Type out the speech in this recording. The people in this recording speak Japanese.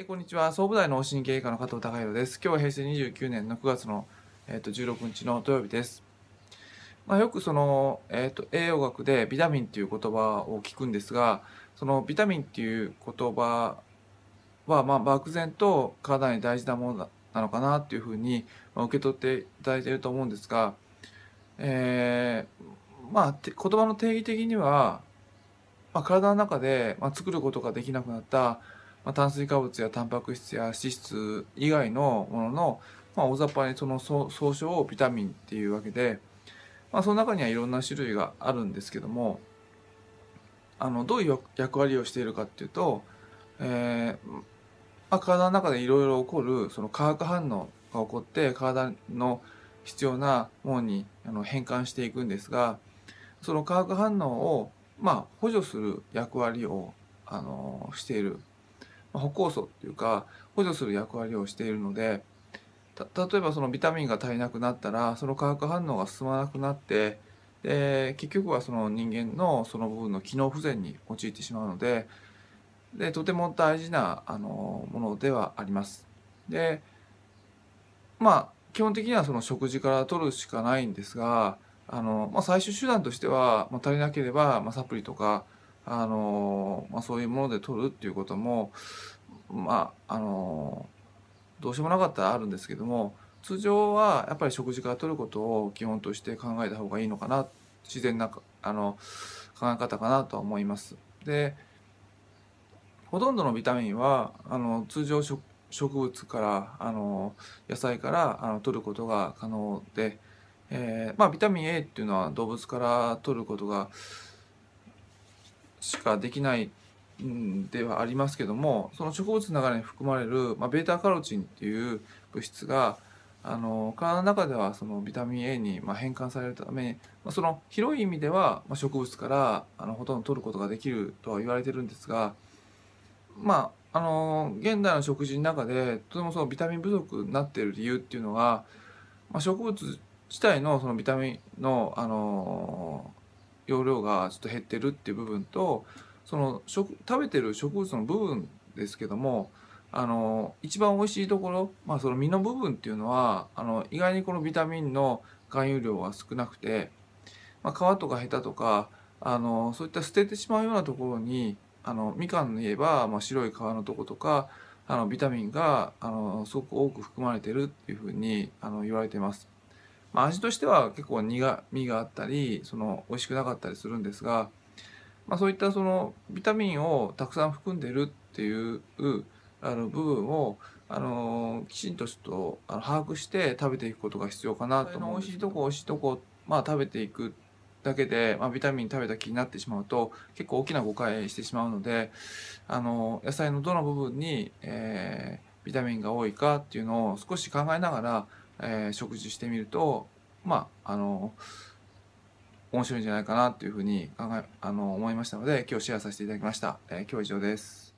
えこんにちは。総武大脳神経科の加藤孝弘です。今日は平成29年の9月の、えー、と16日の土曜日です、まあ、よくその、えー、と栄養学でビタミンっていう言葉を聞くんですがそのビタミンっていう言葉はまあ漠然と体に大事なものなのかなっていうふうに受け取っていただいていると思うんですが、えー、まあ言葉の定義的には、まあ、体の中で、まあ、作ることができなくなったまあ、炭水化物やタンパク質や脂質以外のものの、まあ、大雑把にその総称をビタミンっていうわけで、まあ、その中にはいろんな種類があるんですけどもあのどういう役割をしているかっていうと、えーまあ、体の中でいろいろ起こるその化学反応が起こって体の必要なものにあの変換していくんですがその化学反応をまあ補助する役割をあのしている。歩行素っていうか補助する役割をしているので例えばそのビタミンが足りなくなったらその化学反応が進まなくなってで結局はその人間のその部分の機能不全に陥ってしまうのででとても大事なあのものではあります。でまあ基本的にはその食事から取るしかないんですがあの、まあ、最終手段としては、まあ、足りなければ、まあ、サプリとかあの、まあ、そういうもので取るっていうこともまああのどうしようもなかったらあるんですけども通常はやっぱり食事から取ることを基本として考えた方がいいのかな自然なあの考え方かなとは思います。でほとんどのビタミンはあの通常植物からあの野菜からあの取ることが可能で、えーまあ、ビタミン A っていうのは動物から取ることがしかできないんではありますけどもその植物の中に含まれる、まあ、ベータカロチンっていう物質があの体の中ではそのビタミン A にまあ変換されるために、まあ、その広い意味では、植物からあのほとんど取ることができるとは言われてるんですがまああの現代の食事の中でとてもそのビタミン不足になっている理由っていうのは、まあ、植物自体のそのビタミンのあの容量がちょっと減ってるっていう部分とその食食べてる植物の部分ですけどもあの一番美味しいところ、まあ、その実の部分っていうのはあの意外にこのビタミンの含有量が少なくて、まあ、皮とかヘタとかあのそういった捨ててしまうようなところにあのみかんで言えば、まあ、白い皮のとことかあのビタミンがあのすごく多く含まれてるっていうふうにあの言われてます。まあ、味としては結構苦みがあったりその美味しくなかったりするんですが、まあ、そういったそのビタミンをたくさん含んでるっていうあの部分をあのきちんとちょっと把握して食べていくことが必要かなと思う美味しいとこ美味しいとこ、まあ、食べていくだけで、まあ、ビタミン食べた気になってしまうと結構大きな誤解してしまうのであの野菜のどの部分に、えー、ビタミンが多いかっていうのを少し考えながらえー、食事してみるとまああの面白いんじゃないかなというふうに考えあの思いましたので今日シェアさせていただきました、えー、今日は以上です。